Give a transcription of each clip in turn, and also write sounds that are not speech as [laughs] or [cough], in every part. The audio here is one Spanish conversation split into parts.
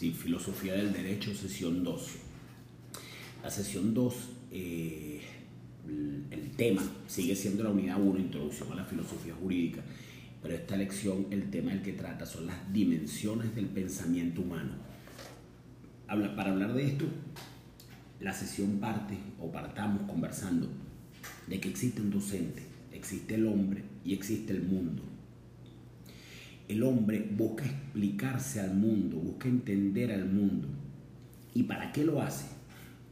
Sí, Filosofía del Derecho, sesión 2. La sesión 2, eh, el tema sigue siendo la unidad 1, Introducción a la Filosofía Jurídica, pero esta lección, el tema del que trata son las dimensiones del pensamiento humano. Para hablar de esto, la sesión parte o partamos conversando de que existe un docente, existe el hombre y existe el mundo el hombre busca explicarse al mundo, busca entender al mundo. ¿Y para qué lo hace?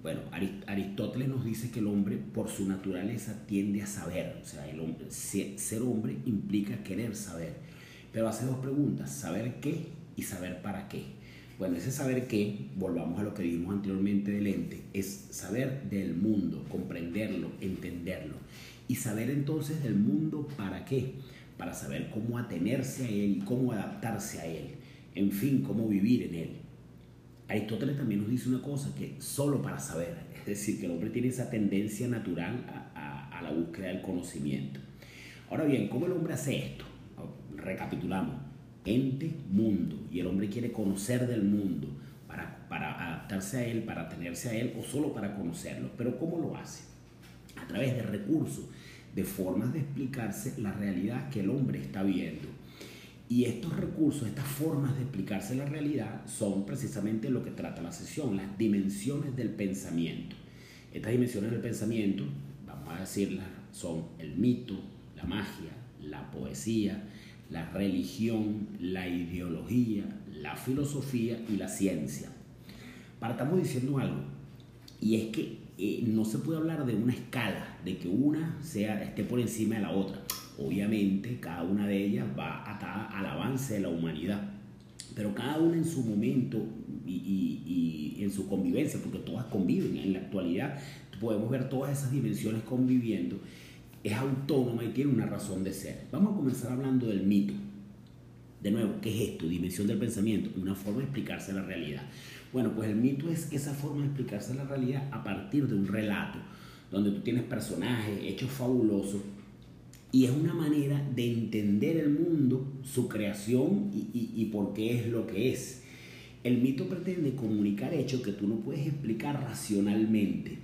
Bueno, Aristóteles nos dice que el hombre por su naturaleza tiende a saber, o sea, el hombre, ser hombre implica querer saber. Pero hace dos preguntas, saber qué y saber para qué. Bueno, ese saber qué, volvamos a lo que dijimos anteriormente del ente, es saber del mundo, comprenderlo, entenderlo. Y saber entonces del mundo para qué para saber cómo atenerse a él y cómo adaptarse a él, en fin, cómo vivir en él. Aristóteles también nos dice una cosa, que solo para saber, [laughs] es decir, que el hombre tiene esa tendencia natural a, la búsqueda del conocimiento. Ahora bien, ¿cómo el hombre hace esto? Recapitulamos, ente, mundo, y el hombre quiere conocer del mundo para, para adaptarse a él, para atenerse a él o solo para conocerlo. Pero ¿cómo lo hace? A través de recursos de formas de explicarse la realidad que el hombre está viendo. Y estos recursos, estas formas de explicarse la realidad son precisamente lo que trata la sesión, las dimensiones del pensamiento. Estas dimensiones del pensamiento, vamos a decirlas, son el mito, la magia, la poesía, la religión, la ideología, la filosofía y la ciencia. Partamos diciendo algo, y es que eh, no se puede hablar de una escala, de que una sea, esté por encima de la otra. Obviamente, cada una de ellas va atada al avance de la humanidad, pero cada una en su momento y, y en su convivencia, porque todas conviven. En la actualidad podemos ver todas esas dimensiones conviviendo, es autónoma y tiene una razón de ser. Vamos a comenzar hablando del mito. De nuevo, ¿qué es esto? Dimensión del pensamiento, una forma de explicarse la realidad. Bueno, pues el mito es esa forma de explicarse la realidad a partir de un relato, donde tú tienes personajes, hechos fabulosos, y es una manera de entender el mundo, su creación y, por qué es lo que es. El mito pretende comunicar hechos que tú no puedes explicar racionalmente.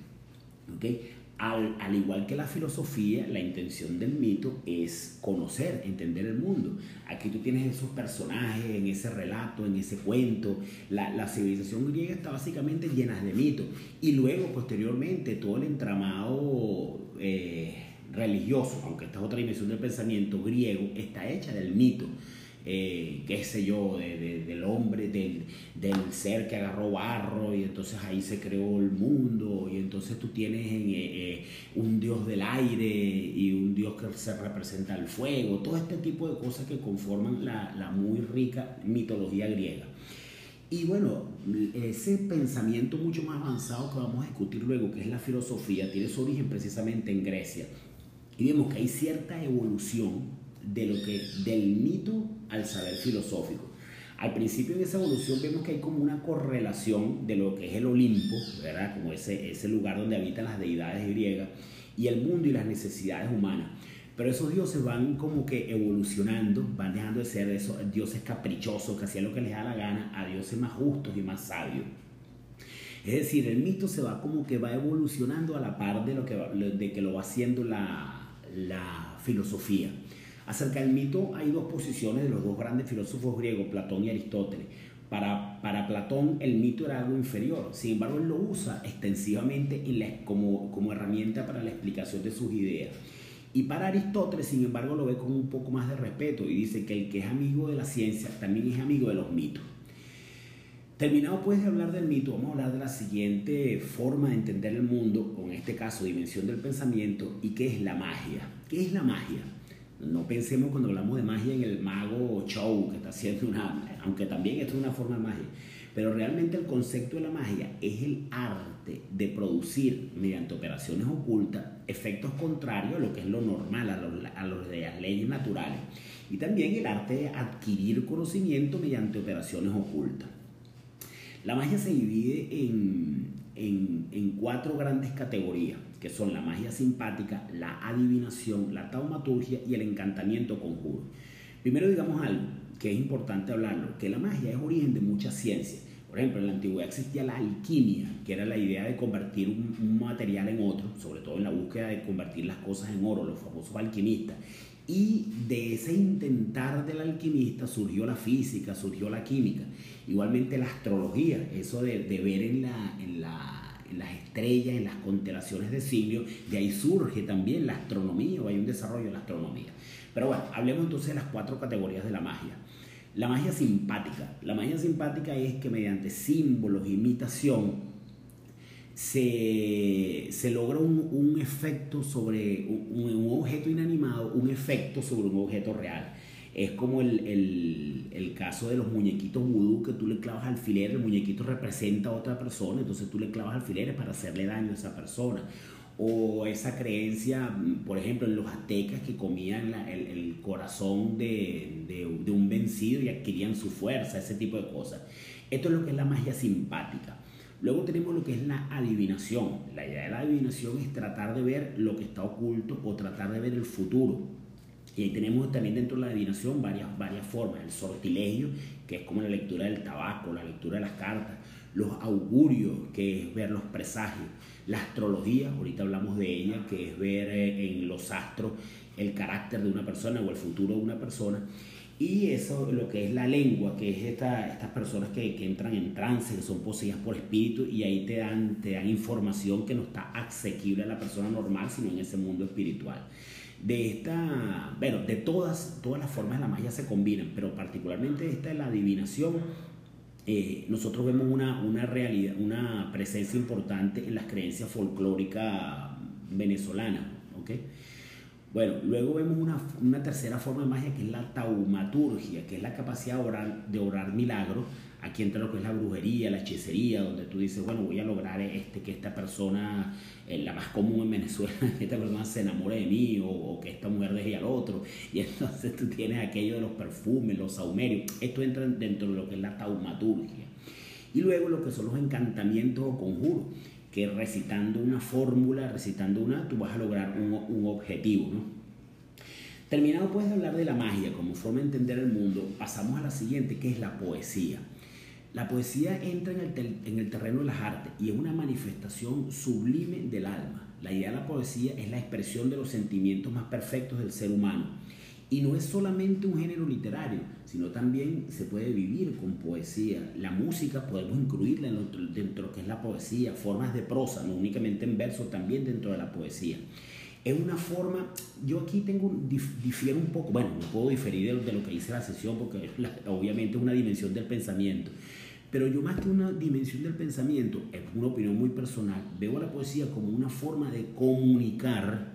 ¿okay? Al, igual que la filosofía, la intención del mito es conocer, entender el mundo. Aquí tú tienes esos personajes en ese relato, en ese cuento. La, civilización griega está básicamente llena de mitos. Y luego, posteriormente, todo el entramado eh, religioso, aunque esta es otra dimensión del pensamiento griego, está hecha del mito eh, qué sé yo, del hombre, del, ser que agarró barro y entonces ahí se creó el mundo y entonces tú tienes eh, eh, un dios del aire y un dios que se representa el fuego, todo este tipo de cosas que conforman la, la muy rica mitología griega. Y bueno, ese pensamiento mucho más avanzado que vamos a discutir luego, que es la filosofía, tiene su origen precisamente en Grecia. Y vemos que hay cierta evolución de lo que, del mito al saber filosófico. Al principio de esa evolución vemos que hay como una correlación de lo que es el Olimpo, ¿verdad? Como ese, ese lugar donde habitan las deidades griegas, y el mundo y las necesidades humanas. Pero esos dioses van como que evolucionando, van dejando de ser esos dioses caprichosos que hacían lo que les da la gana a dioses más justos y más sabios. Es decir, el mito se va como que va evolucionando a la par de, lo que, de que lo va haciendo la, la filosofía. Acerca del mito hay dos posiciones de los dos grandes filósofos griegos, Platón y Aristóteles. Para, para Platón el mito era algo inferior, sin embargo él lo usa extensivamente como, como herramienta para la explicación de sus ideas. Y para Aristóteles, sin embargo, lo ve con un poco más de respeto y dice que el que es amigo de la ciencia también es amigo de los mitos. Terminado pues de hablar del mito, vamos a hablar de la siguiente forma de entender el mundo, o en este caso dimensión del pensamiento, y qué es la magia. ¿Qué es la magia? No pensemos cuando hablamos de magia en el mago show que está haciendo una, aunque también esto es una forma de magia, pero realmente el concepto de la magia es el arte de producir mediante operaciones ocultas efectos contrarios a lo que es lo normal, a, a, las leyes naturales. Y también el arte de adquirir conocimiento mediante operaciones ocultas. La magia se divide en, en cuatro grandes categorías que son la magia simpática, la adivinación, la taumaturgia y el encantamiento conjuro. Primero digamos algo que es importante hablarlo, que la magia es origen de mucha ciencia. Por ejemplo, en la antigüedad existía la alquimia, que era la idea de convertir un, material en otro, sobre todo en la búsqueda de convertir las cosas en oro, los famosos alquimistas. Y de ese intentar del alquimista surgió la física, surgió la química. Igualmente la astrología, eso de, ver en, la, las estrellas, en las constelaciones de signos, de ahí surge también la astronomía o hay un desarrollo de la astronomía. Pero bueno, hablemos entonces de las cuatro categorías de la magia. La magia simpática. La magia simpática es que mediante símbolos, imitación, se, se logra un, efecto sobre un, objeto inanimado, un efecto sobre un objeto real. Es como el, el, el, caso de los muñequitos vudú que tú le clavas alfileres, el muñequito representa a otra persona, entonces tú le clavas alfileres para hacerle daño a esa persona o esa creencia, por ejemplo, en los aztecas que comían el, el, corazón de, de, de, un vencido y adquirían su fuerza, ese tipo de cosas. Esto es lo que es la magia simpática. Luego tenemos lo que es la adivinación. La idea de la adivinación es tratar de ver lo que está oculto o tratar de ver el futuro. Y ahí tenemos también dentro de la adivinación varias, varias formas. El sortilegio, que es como la lectura del tabaco, la lectura de las cartas. Los augurios, que es ver los presagios la astrología, ahorita hablamos de ella, que es ver eh, en los astros el carácter de una persona o el futuro de una persona. Y eso, lo que es la lengua, que es esta, estas personas que, entran en trance, que son poseídas por espíritu y ahí te dan, te dan información que no está asequible a la persona normal, sino en ese mundo espiritual. De esta, bueno, de todas, todas las formas de la magia se combinan, pero particularmente esta de la adivinación eh, nosotros vemos una, una, realidad, una presencia importante en las creencias folclóricas venezolanas. Bueno, luego vemos una, una, tercera forma de magia que es la taumaturgia, que es la capacidad de orar, de orar milagros Aquí entra lo que es la brujería, la hechicería, donde tú dices, bueno, voy a lograr este, que esta persona, eh, la más común en Venezuela, [laughs] que esta persona se enamore de mí o, que esta mujer deje al otro. Y entonces tú tienes aquello de los perfumes, los saumerios. Esto entra dentro de lo que es la taumaturgia. Y luego lo que son los encantamientos o conjuros, que recitando una fórmula, recitando una, tú vas a lograr un, objetivo, ¿no? Terminado puedes hablar de la magia como forma de entender el mundo, pasamos a la siguiente, que es la poesía. La poesía entra en el, terreno de las artes y es una manifestación sublime del alma. La idea de la poesía es la expresión de los sentimientos más perfectos del ser humano. Y no es solamente un género literario, sino también se puede vivir con poesía. La música podemos incluirla dentro de lo que es la poesía, formas de prosa, no únicamente en verso, también dentro de la poesía. Es una forma, yo aquí tengo, difiero un poco, bueno, no puedo diferir de, lo que dice la sesión porque [laughs] obviamente es una dimensión del pensamiento, pero yo más que una dimensión del pensamiento, es una opinión muy personal, veo la poesía como una forma de comunicar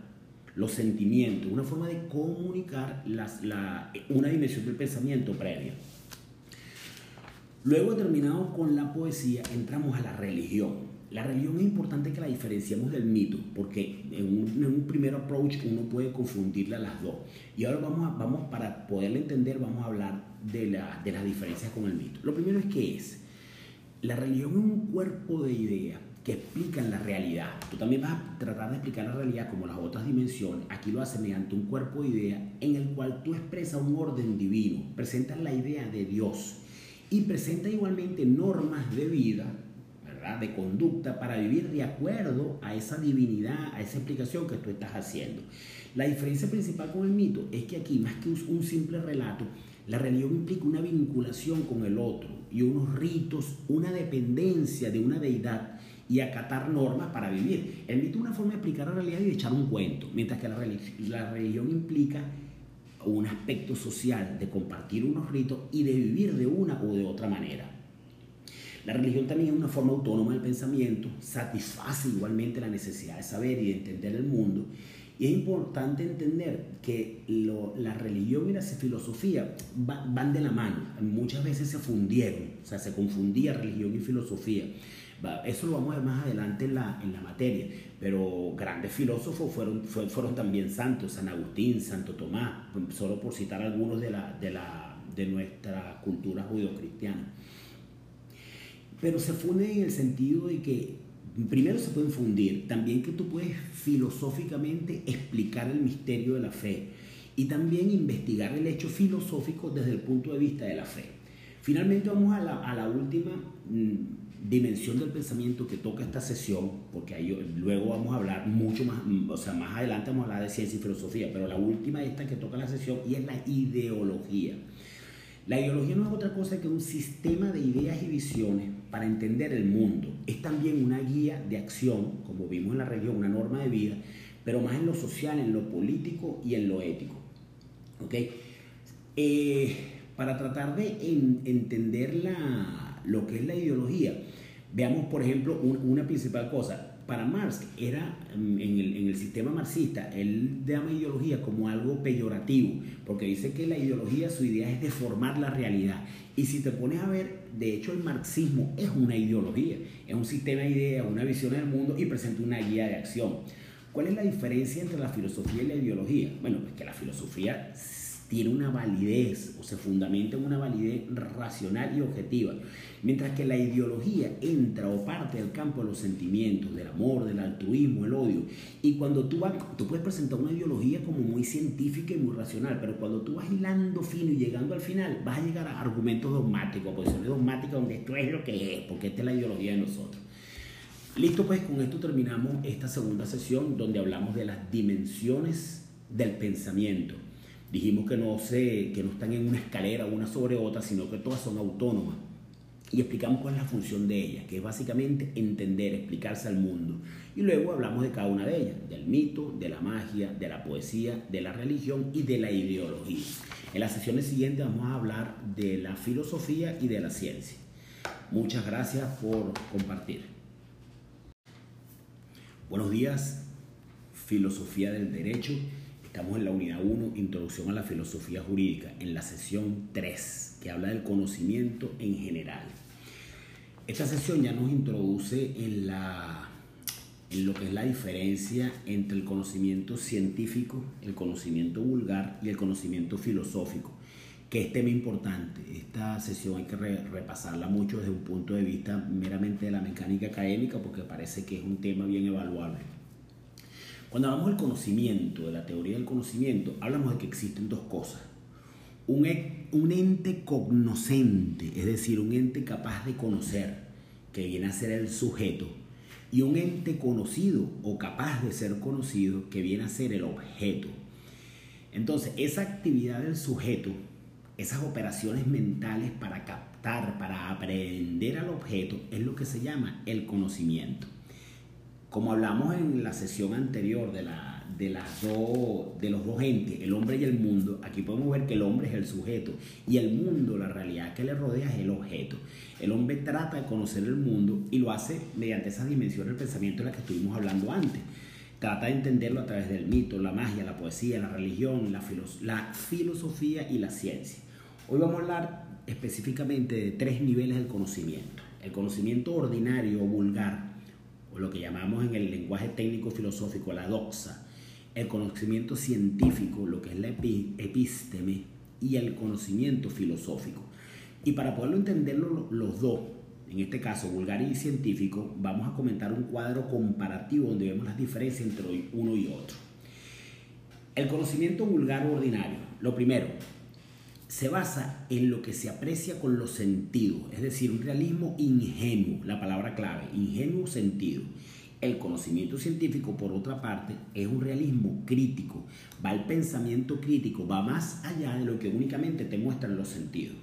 los sentimientos, una forma de comunicar las, la, una dimensión del pensamiento previa. Luego, terminado con la poesía, entramos a la religión. La religión es importante que la diferenciemos del mito, porque en un, primer approach uno puede confundirla las dos. Y ahora vamos, vamos para poderla entender, vamos a hablar de, la, de las diferencias con el mito. Lo primero es qué es. La religión es un cuerpo de ideas que explican la realidad. Tú también vas a tratar de explicar la realidad como las otras dimensiones. Aquí lo hace mediante un cuerpo de ideas en el cual tú expresas un orden divino, presentas la idea de Dios y presentas igualmente normas de vida, ¿verdad? de conducta para vivir de acuerdo a esa divinidad, a esa explicación que tú estás haciendo. La diferencia principal con el mito es que aquí, más que un simple relato, la religión implica una vinculación con el otro y unos ritos, una dependencia de una deidad y acatar normas para vivir. El mito es una forma de explicar la realidad y de echar un cuento, mientras que la, la religión implica un aspecto social de compartir unos ritos y de vivir de una o de otra manera. La religión también es una forma autónoma del pensamiento, satisface igualmente la necesidad de saber y de entender el mundo y es importante entender que la religión y la filosofía van de la mano. Muchas veces se fundieron, o sea, se confundía religión y filosofía. Eso lo vamos a ver más adelante en la, en la materia. Pero grandes filósofos fueron, fueron también santos, San Agustín, Santo Tomás, solo por citar algunos de, la, de, la, de nuestra cultura judio-cristiana. Pero se funden en el sentido de que primero se pueden fundir, también que tú puedes filosóficamente explicar el misterio de la fe y también investigar el hecho filosófico desde el punto de vista de la fe. Finalmente vamos a la, a la última mm, dimensión del pensamiento que toca esta sesión, porque luego vamos a hablar mucho más, mm, o sea, más adelante vamos a hablar de ciencia y filosofía, pero la última esta que toca la sesión y es la ideología. La ideología no es otra cosa que un sistema de ideas y visiones para entender el mundo. Es también una guía de acción, como vimos en la región, una norma de vida, pero más en lo social, en lo político y en lo ético. ¿Ok? Eh, para tratar de entender la, lo que es la ideología, veamos por ejemplo una principal cosa. Para Marx era mm, en el, sistema marxista, él llama ideología como algo peyorativo, porque dice que la ideología, su idea es deformar la realidad. Y si te pones a ver, de hecho el marxismo es una ideología, es un sistema de ideas, una visión del mundo y presenta una guía de acción. ¿Cuál es la diferencia entre la filosofía y la ideología? Bueno, pues que la filosofía tiene una validez o se fundamenta en una validez racional y objetiva, mientras que la ideología entra o parte del campo de los sentimientos, del amor, del altruismo, el odio. Y cuando tú vas, tú puedes presentar una ideología como muy científica y muy racional, pero cuando tú vas hilando fino y llegando al final, vas a llegar a argumentos dogmáticos, posiciones dogmáticas donde esto es lo que es, porque esta es la ideología de nosotros. Listo, pues con esto terminamos esta segunda sesión donde hablamos de las dimensiones del pensamiento. Dijimos que no, se, que no están en una escalera una sobre otra, sino que todas son autónomas. Y explicamos cuál es la función de ellas, que es básicamente entender, explicarse al mundo. Y luego hablamos de cada una de ellas, del mito, de la magia, de la poesía, de la religión y de la ideología. En las sesiones siguientes vamos a hablar de la filosofía y de la ciencia. Muchas gracias por compartir. Buenos días, Filosofía del Derecho. Estamos en la unidad 1, Introducción a la Filosofía Jurídica, en la sesión 3, que habla del conocimiento en general. Esta sesión ya nos introduce en, la, en lo que es la diferencia entre el conocimiento científico, el conocimiento vulgar y el conocimiento filosófico que es tema importante. Esta sesión hay que repasarla mucho desde un punto de vista meramente de la mecánica académica porque parece que es un tema bien evaluable. Cuando hablamos del conocimiento, de la teoría del conocimiento, hablamos de que existen dos cosas. Un, e, un ente cognoscente, es decir, un ente capaz de conocer, que viene a ser el sujeto, y un ente conocido o capaz de ser conocido, que viene a ser el objeto. Entonces, esa actividad del sujeto esas operaciones mentales para captar, para aprender al objeto, es lo que se llama el conocimiento. Como hablamos en la sesión anterior de, la, de, las de los dos entes, el hombre y el mundo, aquí podemos ver que el hombre es el sujeto y el mundo, la realidad que le rodea es el objeto. El hombre trata de conocer el mundo y lo hace mediante esas dimensiones del pensamiento de las que estuvimos hablando antes. Trata de entenderlo a través del mito, la magia, la poesía, la religión, la, la filosofía y la ciencia. Hoy vamos a hablar específicamente de tres niveles del conocimiento. El conocimiento ordinario o vulgar, lo que llamamos en el lenguaje técnico filosófico la doxa. El conocimiento científico, lo que es la epísteme, y el conocimiento filosófico. Y para poderlo entender los dos, en este caso vulgar y científico, vamos a comentar un cuadro comparativo donde vemos las diferencias entre uno y otro. El conocimiento vulgar ordinario. Lo primero, se basa en lo que se aprecia con los sentidos, es decir, un realismo ingenuo, la palabra clave, ingenuo sentido. El conocimiento científico, por otra parte, es un realismo crítico, va al pensamiento crítico, va más allá de lo que únicamente te muestran los sentidos.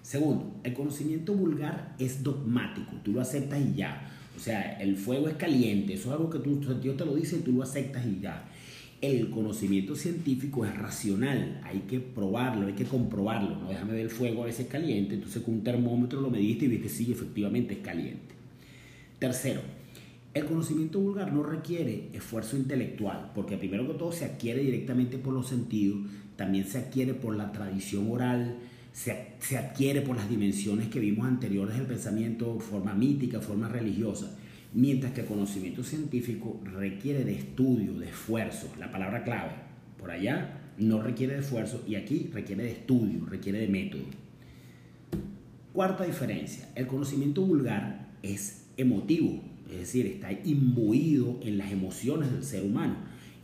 Segundo, el conocimiento vulgar es dogmático, tú lo aceptas y ya. O sea, el fuego es caliente, eso es algo que tu sentido te lo dice y tú lo aceptas y ya. El conocimiento científico es racional, hay que probarlo, hay que comprobarlo. No déjame ver el fuego a veces caliente, entonces con un termómetro lo mediste y viste sí, efectivamente es caliente. Tercero, el conocimiento vulgar no requiere esfuerzo intelectual, porque primero que todo se adquiere directamente por los sentidos, también se adquiere por la tradición oral, se, se adquiere por las dimensiones que vimos anteriores del pensamiento, forma mítica, forma religiosa mientras que el conocimiento científico requiere de estudio, de esfuerzo, la palabra clave. Por allá no requiere de esfuerzo y aquí requiere de estudio, requiere de método. Cuarta diferencia, el conocimiento vulgar es emotivo, es decir, está imbuido en las emociones del ser humano.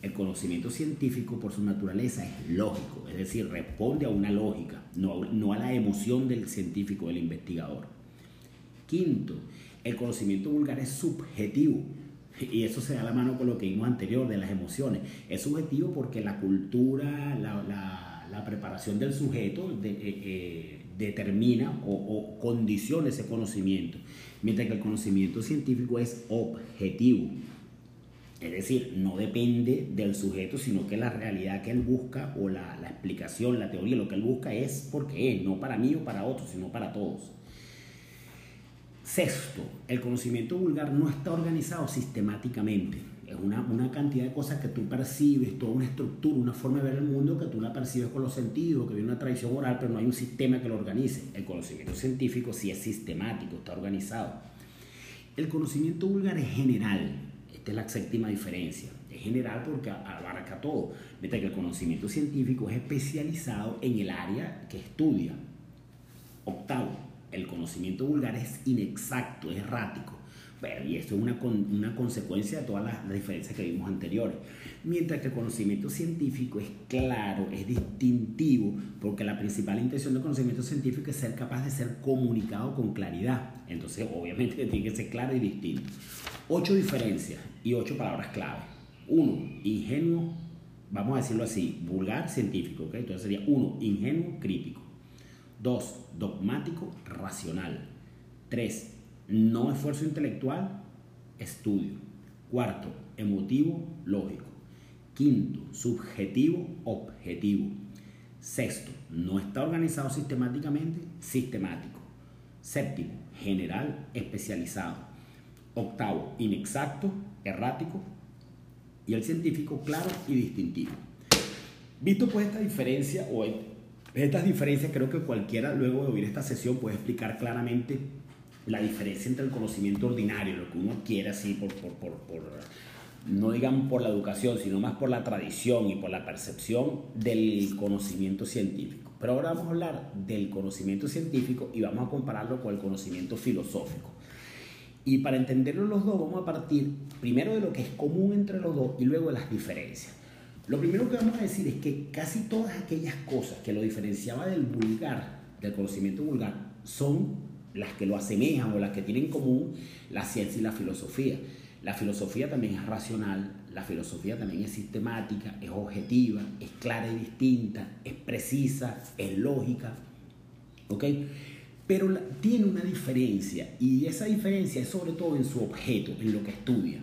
el conocimiento científico por su naturaleza es lógico, es decir, responde a una lógica, no, a la emoción del científico, del investigador. Quinto, el conocimiento vulgar es subjetivo. Y eso se da la mano con lo que vimos anterior de las emociones. Es subjetivo porque la cultura, la, preparación del sujeto eh, eh, determina o, o, condiciona ese conocimiento, mientras que el conocimiento científico es objetivo. Es decir, no depende del sujeto, sino que la realidad que él busca o la, la explicación, la teoría, lo que él busca es porque es, no para mí o para otros, sino para todos. Sexto, el conocimiento vulgar no está organizado sistemáticamente. Es una, una, cantidad de cosas que tú percibes, toda una estructura, una forma de ver el mundo que tú la percibes con los sentidos, que viene una tradición oral, pero no hay un sistema que lo organice. El conocimiento científico sí es sistemático, está organizado. El conocimiento vulgar es general. Esta es la séptima diferencia. Es general porque abarca todo. Mientras que el conocimiento científico es especializado en el área que estudia. Octavo, el conocimiento vulgar es inexacto, es errático. Bueno, y esto es una, una consecuencia de todas las diferencias que vimos anteriores. Mientras que el conocimiento científico es claro, es distintivo, porque la principal intención del conocimiento científico es ser capaz de ser comunicado con claridad. Entonces, obviamente, [laughs] tiene que ser claro y distinto. Ocho diferencias y ocho palabras clave. Uno, ingenuo, vamos a decirlo así, vulgar, científico. ¿okay? Entonces sería uno, ingenuo, crítico. 2. Dogmático, racional. 3. No esfuerzo intelectual, estudio. Cuarto, emotivo, lógico. Quinto, subjetivo, objetivo. Sexto, no está organizado sistemáticamente, sistemático. Séptimo, general, especializado. Octavo, inexacto, errático. Y el científico, claro y distintivo. Visto pues esta diferencia o estas diferencias creo que cualquiera luego de oír esta sesión puede explicar claramente la diferencia entre el conocimiento ordinario, lo que uno quiere así por, por, por, por no digamos por la educación, sino más por la tradición y por la percepción del conocimiento científico. Pero ahora vamos a hablar del conocimiento científico y vamos a compararlo con el conocimiento filosófico. Y para entenderlo los dos vamos a partir primero de lo que es común entre los dos y luego de las diferencias. Lo primero que vamos a decir es que casi todas aquellas cosas que lo diferenciaba del vulgar, del conocimiento vulgar, son las que lo asemejan o las que tienen en común la ciencia y la filosofía. La filosofía también es racional, la filosofía también es sistemática, es objetiva, es clara y distinta, es precisa, es lógica. ¿Ok? Pero tiene una diferencia y esa diferencia es sobre todo en su objeto, en lo que estudia.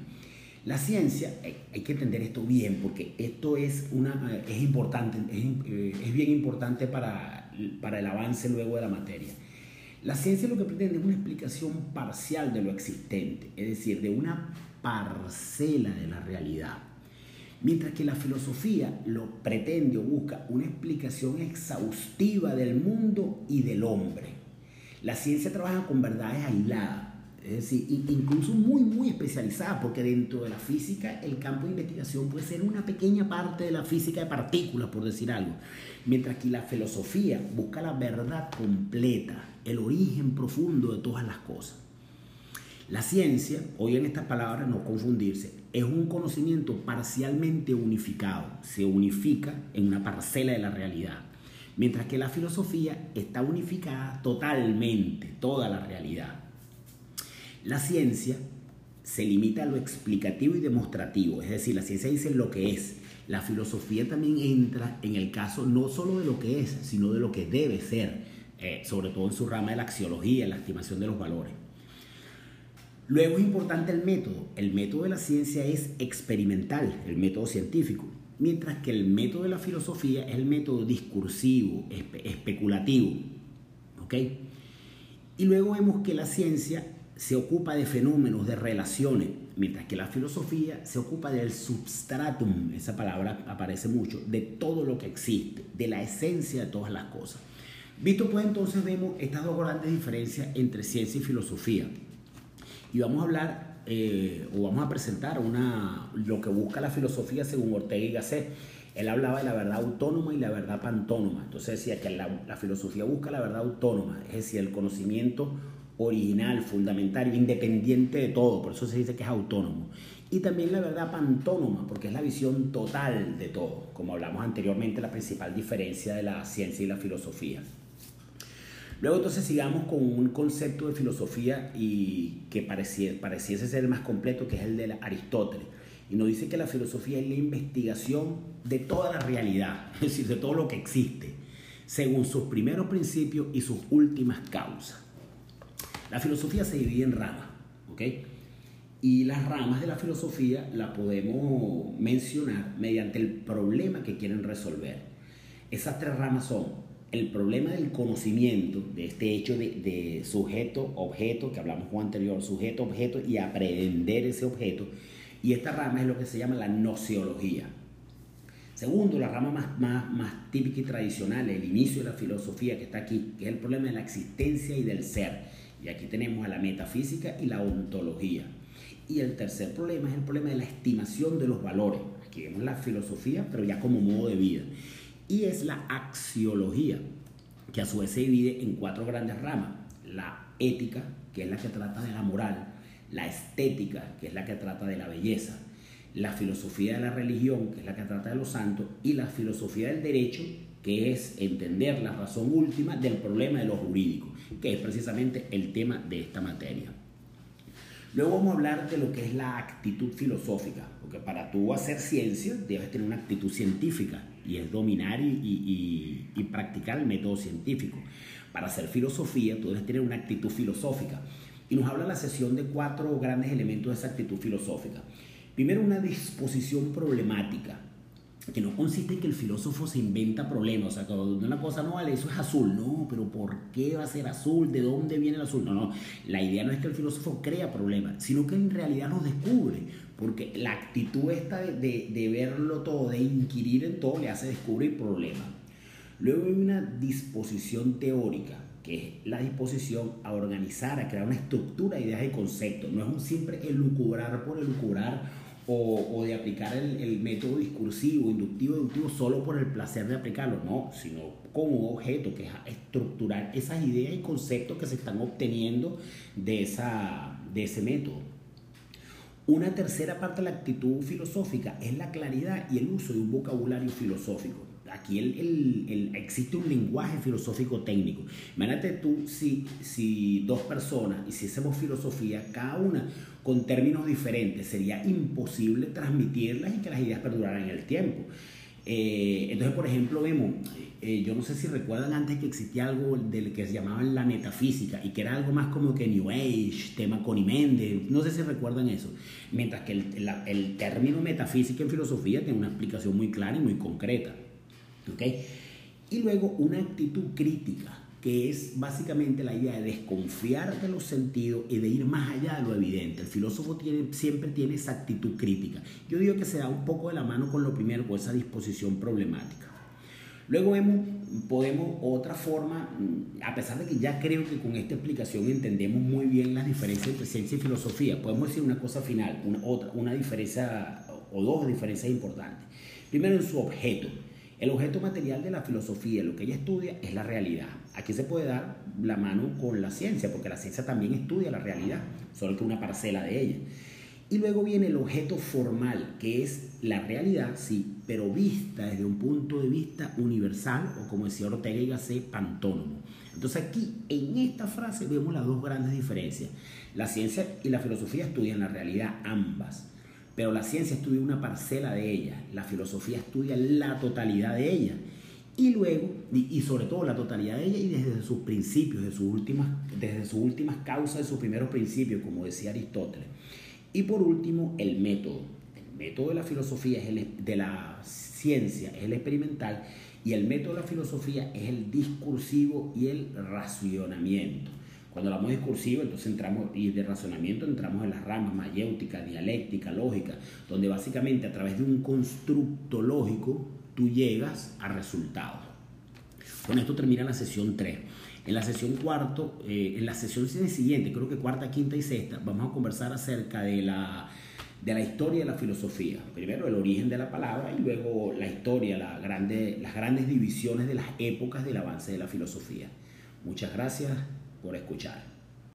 La ciencia, hay que entender esto bien porque esto es, una, es importante, es, eh, es bien importante para, para el avance luego de la materia. La ciencia lo que pretende es una explicación parcial de lo existente, es decir, de una parcela de la realidad. Mientras que la filosofía lo pretende o busca una explicación exhaustiva del mundo y del hombre. La ciencia trabaja con verdades aisladas, es decir, incluso muy, muy especializada, porque dentro de la física el campo de investigación puede ser una pequeña parte de la física de partículas, por decir algo. Mientras que la filosofía busca la verdad completa, el origen profundo de todas las cosas. La ciencia, hoy en estas palabras no confundirse, es un conocimiento parcialmente unificado, se unifica en una parcela de la realidad. Mientras que la filosofía está unificada totalmente, toda la realidad. La ciencia se limita a lo explicativo y demostrativo, es decir, la ciencia dice lo que es. La filosofía también entra en el caso no solo de lo que es, sino de lo que debe ser, eh, sobre todo en su rama de la axiología, la estimación de los valores. Luego es importante el método. El método de la ciencia es experimental, el método científico, mientras que el método de la filosofía es el método discursivo, especulativo. ¿Ok? Y luego vemos que la ciencia se ocupa de fenómenos, de relaciones, mientras que la filosofía se ocupa del substratum, esa palabra aparece mucho, de todo lo que existe, de la esencia de todas las cosas. Visto pues entonces vemos estas dos grandes diferencias entre ciencia y filosofía. Y vamos a hablar eh, o vamos a presentar una, lo que busca la filosofía según Ortega y Gasset. Él hablaba de la verdad autónoma y la verdad pantónoma. Entonces decía que la, la filosofía busca la verdad autónoma, es decir, el conocimiento original, fundamental, independiente de todo, por eso se dice que es autónomo. y también la verdad pantónoma, porque es la visión total de todo, como hablamos anteriormente, la principal diferencia de la ciencia y la filosofía. Luego entonces sigamos con un concepto de filosofía y que pareciese ser el más completo, que es el de Aristóteles. Y nos dice que la filosofía es la investigación de toda la realidad, [laughs] es decir, de todo lo que existe, según sus primeros principios y sus últimas causas. La filosofía se divide en ramas, ¿ok? Y las ramas de la filosofía las podemos mencionar mediante el problema que quieren resolver. Esas tres ramas son el problema del conocimiento, de este hecho de, sujeto-objeto, que hablamos con anterior, sujeto-objeto y aprender ese objeto. Y esta rama es lo que se llama la nociología. Segundo, la rama más, más, más típica y tradicional, el inicio de la filosofía que está aquí, que es el problema de la existencia y del ser. Y aquí tenemos a la metafísica y la ontología. Y el tercer problema es el problema de la estimación de los valores. Aquí vemos la filosofía, pero ya como modo de vida y es la axiología, que a su vez se divide en cuatro grandes ramas. La ética, que es la que trata de la moral, la estética, que es la que trata de la belleza, la filosofía de la religión, que es la que trata de los santos, y la filosofía del derecho, que es entender la razón última del problema de lo jurídico, que es precisamente el tema de esta materia. Luego vamos a hablar de lo que es la actitud filosófica, porque para tú hacer ciencia debes tener una actitud científica y es dominar y, practicar el método científico. Para hacer filosofía tú debes tener una actitud filosófica. Y nos habla la sesión de cuatro grandes elementos de esa actitud filosófica. Primero, una disposición problemática que no consiste en que el filósofo se inventa problemas, o sea, cuando una cosa no vale, eso es azul, no, pero ¿por qué va a ser azul? ¿De dónde viene el azul? No, no, la idea no es que el filósofo crea problemas, sino que en realidad los descubre, porque la actitud esta de, de, verlo todo, de inquirir en todo, le hace descubrir problemas. Luego hay una disposición teórica, que es la disposición a organizar, a crear una estructura de ideas y conceptos. No es un simple elucubrar por elucubrar o, de aplicar el, método discursivo, inductivo, deductivo solo por el placer de aplicarlo, no, sino un objeto que es estructurar esas ideas y conceptos que se están obteniendo de, esa, de ese método. Una tercera parte de la actitud filosófica es la claridad y el uso de un vocabulario filosófico aquí el, existe un lenguaje filosófico técnico. Imagínate tú si, si dos personas hiciésemos filosofía, cada una con términos diferentes, sería imposible transmitirlas y que las ideas perduraran en el tiempo. Eh, entonces, por ejemplo, vemos, eh, yo no sé si recuerdan antes que existía algo del que se llamaba la metafísica y que era algo más como que New Age, tema Méndez, no sé si recuerdan eso. Mientras que el, el término metafísica en filosofía tiene una explicación muy clara y muy concreta. Y luego una actitud crítica, que es básicamente la idea de desconfiar de los sentidos y de ir más allá de lo evidente. El filósofo tiene, siempre tiene esa actitud crítica. Yo digo que se da un poco de la mano con lo primero, con esa disposición problemática. Luego vemos, podemos otra forma, mm, a pesar de que ya creo que con esta explicación entendemos muy bien las diferencias entre ciencia y filosofía, podemos decir una cosa final, una, otra, una diferencia o dos diferencias importantes. Primero en su objeto. El objeto material de la filosofía, lo que ella estudia, es la realidad. Aquí se puede dar la mano con la ciencia, porque la ciencia también estudia la realidad, solo que una parcela de ella. Y luego viene el objeto formal, que es la realidad, sí, pero vista desde un punto de vista universal, o como decía Ortega y Gasset, pantónomo. Entonces aquí, en esta frase, vemos las dos grandes diferencias. La ciencia y la filosofía estudian la realidad ambas pero la ciencia estudia una parcela de ella, la filosofía estudia la totalidad de ella. Y luego, y sobre todo la totalidad de ella y desde sus principios, desde sus últimas, desde sus últimas causas, de sus primeros principios, como decía Aristóteles. Y por último, el método. El método de la filosofía es el de la ciencia, es el experimental, y el método de la filosofía es el discursivo y el racionamiento. Cuando hablamos discursivo, entonces entramos, y de razonamiento, entramos en las ramas mayéutica, dialéctica, lógica, donde básicamente a través de un constructo lógico tú llegas a resultados. Con esto termina la sesión 3. En la sesión cuarto, eh, en la sesión siguiente, creo que cuarta, quinta y sexta, vamos a conversar acerca de la, de la historia de la filosofía. Primero el origen de la palabra y luego la historia, la grande, las grandes divisiones de las épocas del avance de la filosofía. Muchas gracias por escuchar.